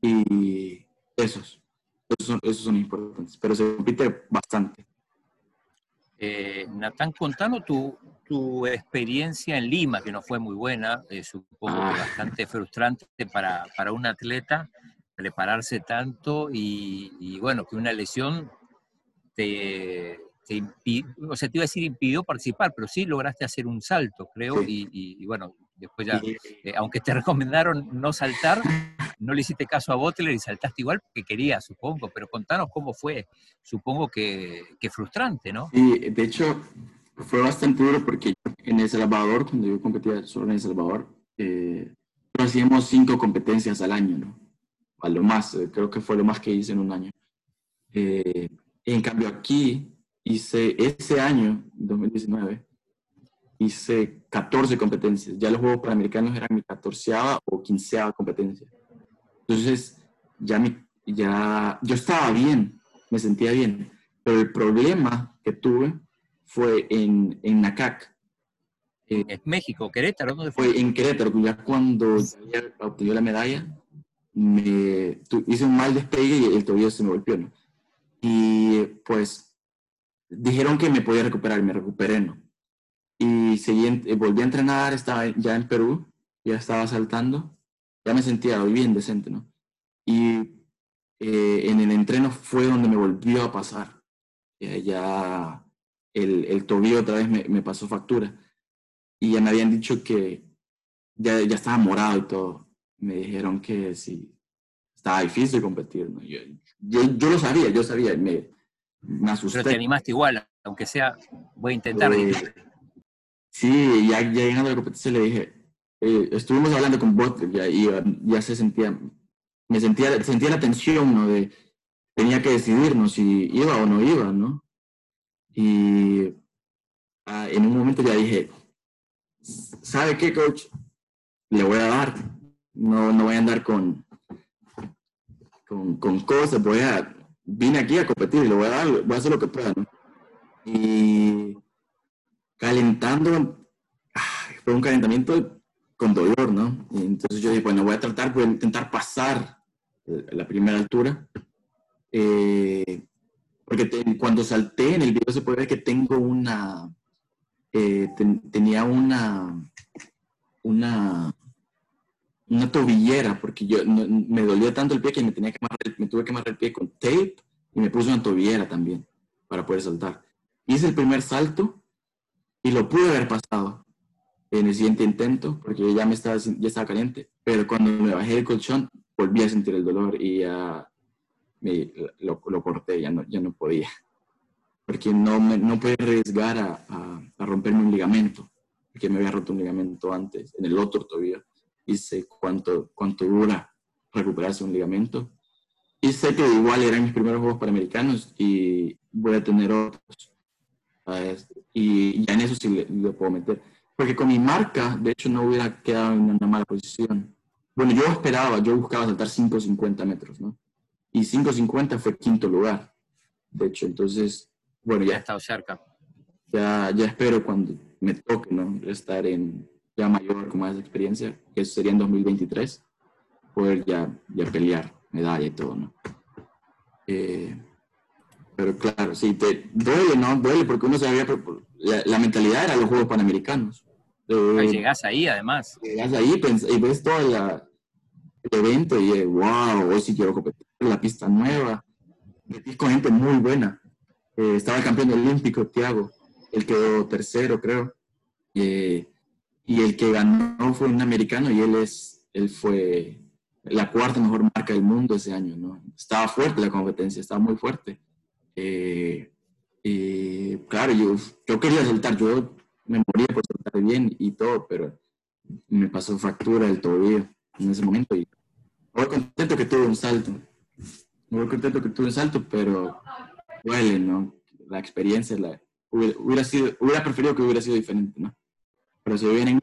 y esos. Esos son, esos son importantes, pero se compite bastante. Eh, Natán, contanos tu, tu, experiencia en Lima, que no fue muy buena, eh, supongo ah. bastante frustrante para, para, un atleta prepararse tanto y, y, bueno, que una lesión te, te impidió, o sea, te iba a decir impidió participar, pero sí lograste hacer un salto, creo, y, y, bueno, después ya, eh, aunque te recomendaron no saltar, no le hiciste caso a Butler y saltaste igual porque querías, supongo, pero contanos cómo fue, supongo que, que frustrante, ¿no? Sí, de hecho, fue bastante duro porque en El Salvador, cuando yo competía solo en El Salvador, eh, hacíamos cinco competencias al año, ¿no? A lo más, eh, creo que fue lo más que hice en un año. Eh, en cambio aquí hice ese año, 2019, hice 14 competencias. Ya los Juegos Panamericanos eran mi 14 o 15 competencia. Entonces, ya, mi, ya yo estaba bien, me sentía bien, pero el problema que tuve fue en, en Nacac. Eh, ¿Es México, Querétaro? ¿Dónde fue? fue en Querétaro, ya cuando obtuve la medalla, me, hice un mal despegue y el tobillo se me golpeó, ¿no? Y pues dijeron que me podía recuperar, me recuperé, ¿no? Y seguí, eh, volví a entrenar, estaba ya en Perú, ya estaba saltando ya me sentía bien decente, ¿no? Y eh, en el entreno fue donde me volvió a pasar. ya el, el, tobillo otra vez me, me, pasó factura. Y ya me habían dicho que ya, ya estaba morado y todo. Me dijeron que sí, estaba difícil competir, ¿no? Yo, yo, yo lo sabía, yo sabía, me, me asusté. Pero te animaste igual, aunque sea, voy a intentar. Eh, sí, ya, ya llegando a la competencia le dije, eh, estuvimos hablando con Butler ya, y ya se sentía, me sentía, sentía la tensión, ¿no? De, tenía que decidirnos si iba o no iba, ¿no? Y ah, en un momento ya dije, ¿sabe qué, coach? Le voy a dar, no, no voy a andar con, con, con cosas, voy a, vine aquí a competir le voy a dar, voy a hacer lo que pueda, ¿no? Y calentando, fue un calentamiento con dolor, ¿no? Y entonces yo dije, bueno, voy a tratar, voy a intentar pasar la primera altura. Eh, porque cuando salté en el video se puede ver que tengo una, eh, tenía una, una, una tobillera, porque yo me dolía tanto el pie que me, tenía que me tuve que amarrar el pie con tape y me puse una tobillera también para poder saltar. Hice el primer salto y lo pude haber pasado, en el siguiente intento, porque ya me estaba, ya estaba caliente, pero cuando me bajé del colchón volví a sentir el dolor y ya me, lo, lo, corté, ya no, ya no podía, porque no, me, no podía arriesgar a, a, romperme un ligamento, porque me había roto un ligamento antes, en el otro tobillo, y sé cuánto, cuánto dura recuperarse un ligamento. Y sé que igual eran mis primeros Juegos Panamericanos y voy a tener otros. Y ya en eso sí le puedo meter porque con mi marca, de hecho, no hubiera quedado en una mala posición. Bueno, yo esperaba, yo buscaba saltar 5.50 metros, ¿no? Y 5.50 fue quinto lugar. De hecho, entonces, bueno, ya. he estado cerca. Ya, ya espero cuando me toque, ¿no? Estar en ya mayor, con más experiencia, que sería en 2023, poder ya, ya pelear medalla y todo, ¿no? Eh, pero claro, sí, te duele, ¿no? Duele porque uno sabía, la, la mentalidad era los Juegos Panamericanos. Eh, llegas ahí, además. Llegas ahí y ves todo el evento y wow, hoy sí quiero competir la pista nueva. Metí con gente muy buena. Eh, estaba el campeón olímpico, Thiago. Él quedó tercero, creo. y el que ganó fue un americano y él, es, él fue la cuarta mejor marca del mundo ese año. ¿no? Estaba fuerte la competencia, estaba muy fuerte. Eh, y claro, yo, yo quería saltar, yo me moría por saltar bien y todo, pero me pasó fractura del tobillo en ese momento y muy contento que tuve un salto. Muy contento que tuve un salto, pero duele, ¿no? La experiencia, la, hubiera, sido, hubiera preferido que hubiera sido diferente, ¿no? Pero si vienen...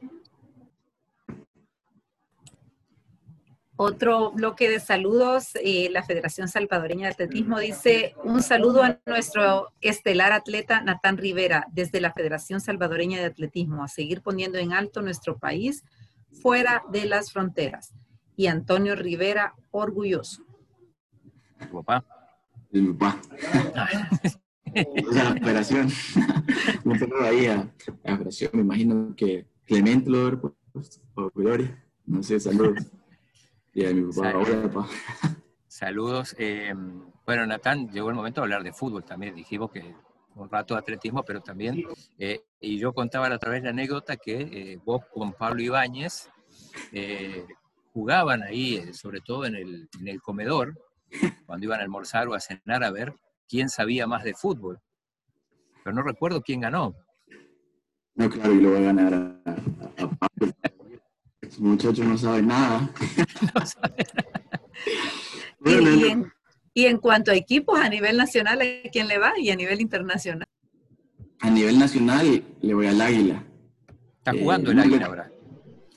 Otro bloque de saludos, eh, la Federación Salvadoreña de Atletismo dice un saludo a nuestro estelar atleta Natán Rivera desde la Federación Salvadoreña de Atletismo, a seguir poniendo en alto nuestro país fuera de las fronteras. Y Antonio Rivera, orgulloso. papá. Mi papá. la operación. no tengo ahí a, la operación. Me imagino que Clemente lo o Gloria. No sé, saludos. Y a mi papá, saludos. papá. Saludos. Eh, bueno, Natán, llegó el momento de hablar de fútbol también. Dijimos que un rato de atletismo, pero también, eh, y yo contaba a través de la anécdota que eh, vos con Pablo Ibáñez jugaban ahí, sobre todo en el, en el comedor, cuando iban a almorzar o a cenar a ver quién sabía más de fútbol. Pero no recuerdo quién ganó. No, claro, y lo va a ganar a, Pablo. Ese muchacho no sabe nada. y, en, cuanto a equipos a nivel nacional, ¿a quién le va? Y a nivel internacional. A nivel nacional le voy al Águila. Está jugando el Águila ahora.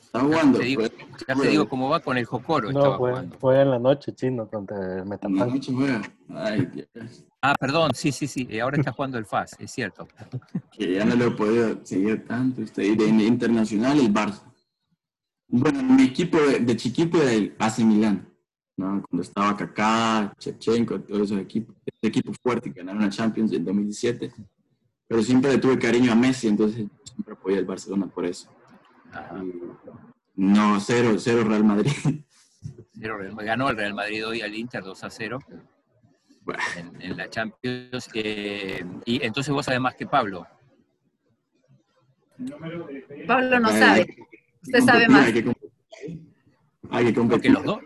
Está jugando. Ya te, digo, ya te digo cómo va con el Jocoro. No, fue, en la noche, chino, contra el Metapan. Ah, perdón, sí, sí, sí. Ahora está jugando el FAS, es cierto. Que ya no lo he podido seguir tanto. Usted, de internacional, el Barça. Bueno, mi equipo de, de chiquito era el AC Milán. ¿no? Cuando estaba Kaká, Chechenko, todos esos equipos. Ese equipo fuerte que ganaron la Champions en 2017. Pero siempre le tuve cariño a Messi, entonces siempre apoyé al Barcelona por eso. No, cero, cero Real Madrid. Cero Ganó el Real Madrid hoy al Inter 2 a 0 en, la Champions. Eh, y entonces vos sabés más que Pablo. Pablo no sabe. Usted sabe más. Hay que, porque los dos,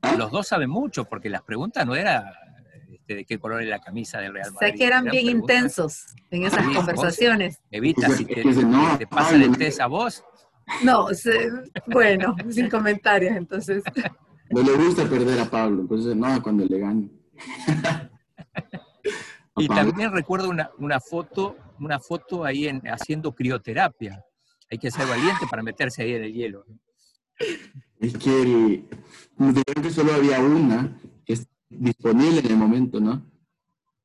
¿Ah? los dos saben mucho, porque las preguntas no eran este, de qué color es la camisa del Real Madrid. Sé que eran, bien intensos en esas conversaciones. Evita, si te, te pasan el test a vos, no, bueno, sin comentarios, entonces. No le gusta perder a Pablo, entonces no, cuando le gane. y también recuerdo una, una, foto, una foto ahí en, haciendo crioterapia. Hay que ser valiente para meterse ahí en el hielo. Es que dijeron que solo había una que disponible en el momento, ¿no?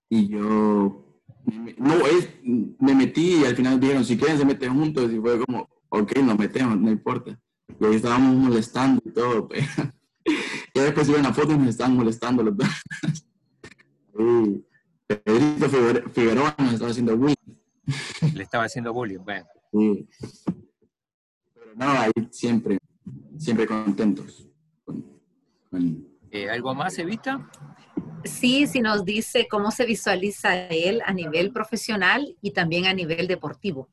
Y yo no, es, me metí y al final dijeron, si quieren se meten juntos y fue como, ok, nos metemos, no importa. Y ahí estábamos molestando y todo, pero y después iban a foto y nos estaban molestando los dos. y Pedrito Figueroa nos estaba haciendo bullying. Le estaba haciendo bullying, bueno. Sí. Pero no, ahí siempre, siempre contentos. Eh, ¿Algo más, Evita? Sí, si nos dice cómo se visualiza él a nivel profesional y también a nivel deportivo.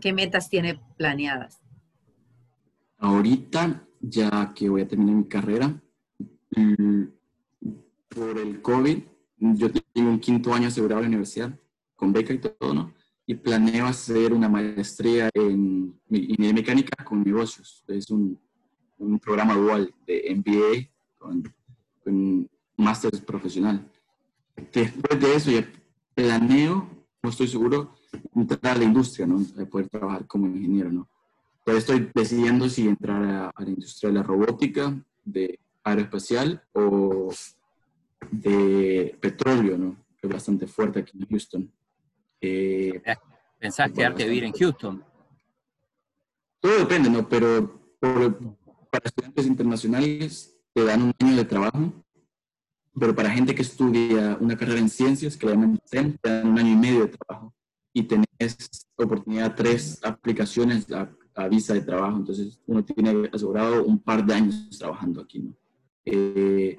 ¿Qué metas tiene planeadas? Ahorita, ya que voy a terminar mi carrera, mm, por el COVID, yo tengo un quinto año asegurado en la universidad, con beca y todo, ¿no? Y planeo hacer una maestría en ingeniería mecánica con negocios. Es un, un programa dual de MBA con, con máster profesional. Después de eso, ya planeo, no estoy seguro, entrar a la industria, ¿no? poder trabajar como ingeniero, ¿no? Entonces estoy decidiendo si entrar a, la industria de la robótica, de aeroespacial o de petróleo, ¿no? Que es bastante fuerte aquí en Houston. Eh, ¿Pensás quedarte a vivir en Houston? Todo depende, ¿no? Pero para estudiantes internacionales te dan un año de trabajo, pero para gente que estudia una carrera en ciencias, que le llaman te dan un año y medio de trabajo y tenés oportunidad tres aplicaciones a, visa de trabajo, entonces uno tiene asegurado un par de años trabajando aquí, ¿no? Eh,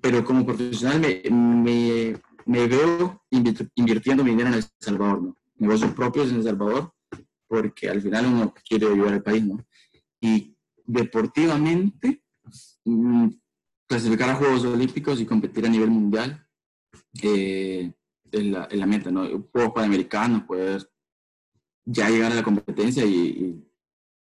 pero como profesional me, me, me, veo invirtiendo mi dinero en El Salvador, ¿no? Negocios propios en El Salvador, porque al final uno quiere ayudar al país, ¿no? Y deportivamente, mm, clasificar a Juegos Olímpicos y competir a nivel mundial. Eh, es la, la meta, ¿no? Juegos Panamericanos, poder ya llegar a la competencia y,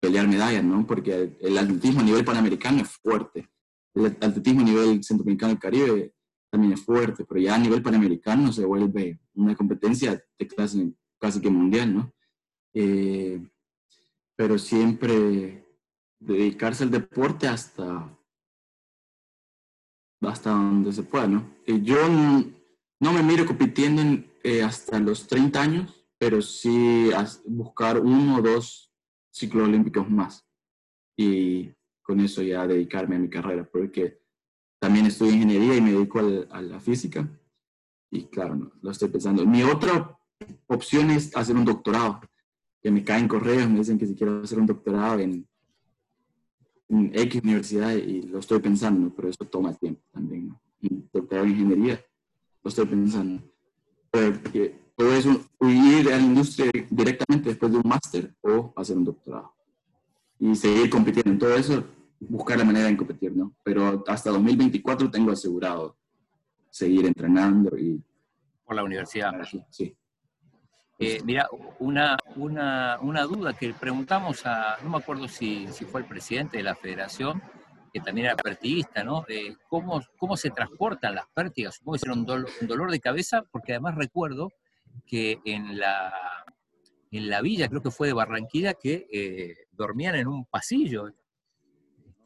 pelear medallas, ¿no? Porque el atletismo a nivel panamericano es fuerte. El atletismo a nivel centroamericano y caribe también es fuerte, pero ya a nivel panamericano se vuelve una competencia de clase casi que mundial, ¿no? Eh, pero siempre dedicarse al deporte hasta, hasta donde se pueda, ¿no? Yo no me miro compitiendo eh, hasta los 30 años, pero sí buscar uno o dos ciclos olímpicos más. Y con eso ya dedicarme a mi carrera, porque también estudio ingeniería y me dedico a la física. Y claro, no, lo estoy pensando. Mi otra opción es hacer un doctorado, que me caen correos, me dicen que si quiero hacer un doctorado en, en X universidad y lo estoy pensando, pero eso toma tiempo también. ¿no? Un doctorado en ingeniería, lo estoy pensando. Porque todo eso, ir a la industria directamente después de un máster o hacer un doctorado. Y seguir compitiendo en todo eso, buscar la manera de competir, ¿no? Pero hasta 2024 tengo asegurado seguir entrenando y... Por la universidad. Sí. Eh, mira, una, una, una, duda que preguntamos a, no me acuerdo si, si, fue el presidente de la federación, que también era pertiguista, ¿no? Eh, ¿cómo, ¿Cómo se transportan las pértigas? Supongo que era un, un, dolor de cabeza, porque además recuerdo que en la, en la villa, creo que fue de Barranquilla, que eh, dormían en un pasillo.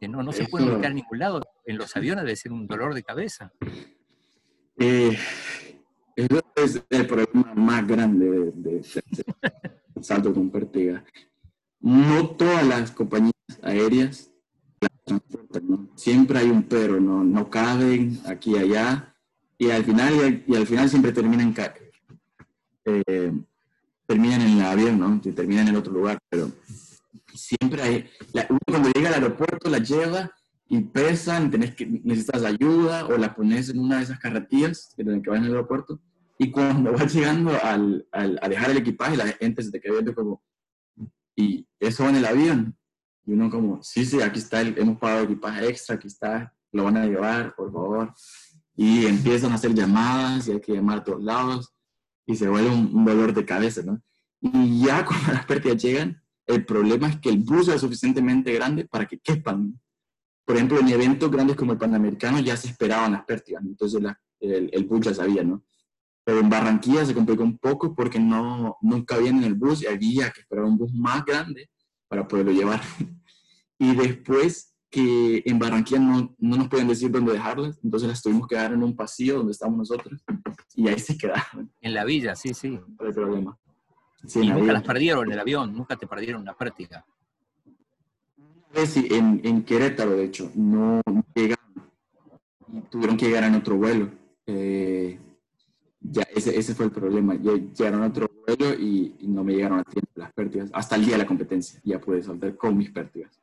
Que no, no se pueden ubicar en ningún lado. En los aviones debe ser un dolor de cabeza. Eh, es el problema más grande de, de, salto con pértiga. No todas las compañías aéreas las transportan, ¿no? Siempre hay un pero, no, no caben aquí y allá, y al final, y al, final siempre terminan, eh, terminan en el avión, ¿no? terminan en otro lugar, pero siempre hay, uno cuando llega al aeropuerto la lleva y pesan, tenés que, necesitas ayuda o la pones en una de esas carretillas que, que van en el aeropuerto y cuando vas llegando al, al, a dejar el equipaje, la gente se te queda viendo como, y eso va en el avión. Y uno como, sí, sí, aquí está, el, hemos pagado equipaje extra, aquí está, lo van a llevar, por favor. Y empiezan a hacer llamadas y hay que llamar a todos lados y se vuelve un, dolor de cabeza, ¿no? Y ya cuando las pérdidas llegan, el problema es que el bus es suficientemente grande para que quepan. Por ejemplo, en eventos grandes como el Panamericano ya se esperaban las pérdidas, entonces el, el bus ya sabía, ¿no? Pero en Barranquilla se complicó un poco porque no, nunca cabían en el bus y había que esperar un bus más grande para poderlo llevar. y después que en Barranquilla no, no nos podían decir dónde dejarlas, entonces las tuvimos que dar en un pasillo donde estábamos nosotros y ahí se quedaron. En la villa, sí, sí. No hay problema. Sí, y nunca las perdieron en el avión, nunca te perdieron una práctica. Sí, en, en Querétaro, de hecho, no llegaron. Tuvieron que llegar en otro vuelo. Eh, ya ese, ese fue el problema. Ya llegaron a otro vuelo y, no me llegaron a tiempo las pérdidas. Hasta el día de la competencia ya pude saltar con mis pérdidas.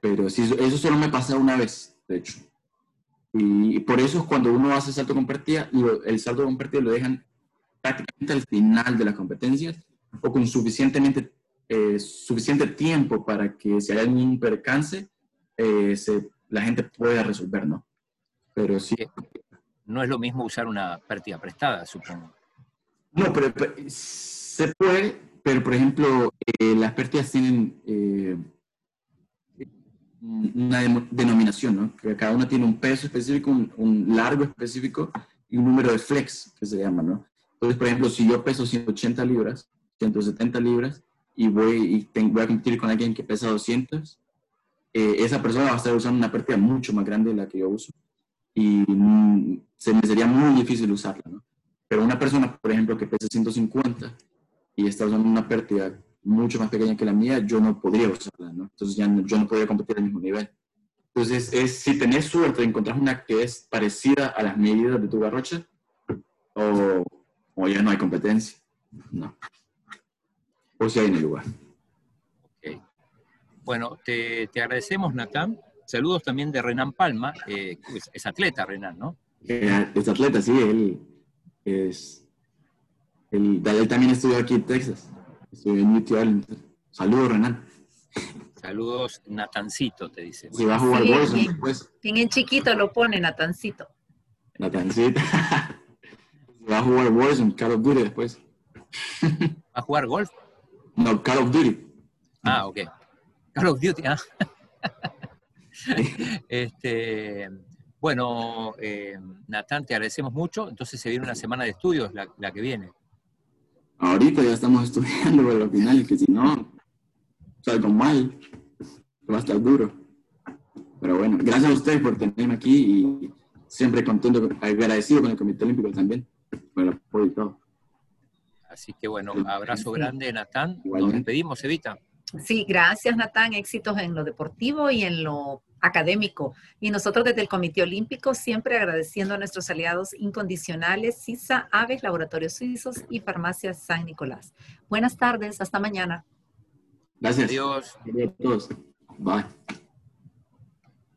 Pero sí, eso solo me pasa una vez, de hecho. Y, por eso es cuando uno hace salto con pérdida, el salto con pérdida lo dejan prácticamente al final de las competencias o con suficientemente, eh, suficiente tiempo para que si hay algún percance, eh, se, la gente pueda resolver, ¿no? Pero sí, no es lo mismo usar una pérdida prestada, supongo. No, pero, se puede, pero por ejemplo, eh, las pérdidas tienen eh, una denominación, ¿no? Que cada una tiene un peso específico, un, largo específico y un número de flex, que se llama, ¿no? Entonces, por ejemplo, si yo peso 180 libras, 170 libras, y voy, y voy a competir con alguien que pesa 200, eh, esa persona va a estar usando una pérdida mucho más grande de la que yo uso y mm, se me sería muy difícil usarla, ¿no? Pero una persona, por ejemplo, que pesa 150 y está usando una pérdida mucho más pequeña que la mía, yo no podría usarla, ¿no? Entonces ya yo no podría competir al mismo nivel. Entonces, es, si tenés suerte de encontrar una que es parecida a las medidas de tu garrocha, o, o ya no hay competencia, no. O si hay en el lugar. Okay. Bueno, te, te agradecemos, Natán. Saludos también de Renan Palma, eh, es, atleta Renan, ¿no? Eh, es atleta, sí, él es... Él, también estudió aquí en Texas, estudió en UT Arlington. Saludos, Renan. Saludos, Natancito, te dice. Si va a jugar sí, después. Bien en chiquito lo pone Natancito. Natancito. va a jugar Warzone, Call of Duty después. ¿Va a jugar golf? No, Call of Duty. Ah, ok. Call of Duty, ah. este, bueno, eh, Natán, te agradecemos mucho. Entonces se viene una semana de estudios, la, que viene. Ahorita ya estamos estudiando, pero al final, que si no, salgo mal, va a estar duro. Pero bueno, gracias a ustedes por tenerme aquí y siempre contento, agradecido con el Comité Olímpico también, por el apoyo y todo. Así que bueno, abrazo grande, Natán. Nos despedimos, Evita. Sí, gracias, Natán. Éxitos en lo deportivo y en lo académico. Y nosotros desde el Comité Olímpico siempre agradeciendo a nuestros aliados incondicionales, CISA, Aves, Laboratorios Suizos y Farmacia San Nicolás. Buenas tardes, hasta mañana. Gracias. Adiós. Adiós a todos. Bye.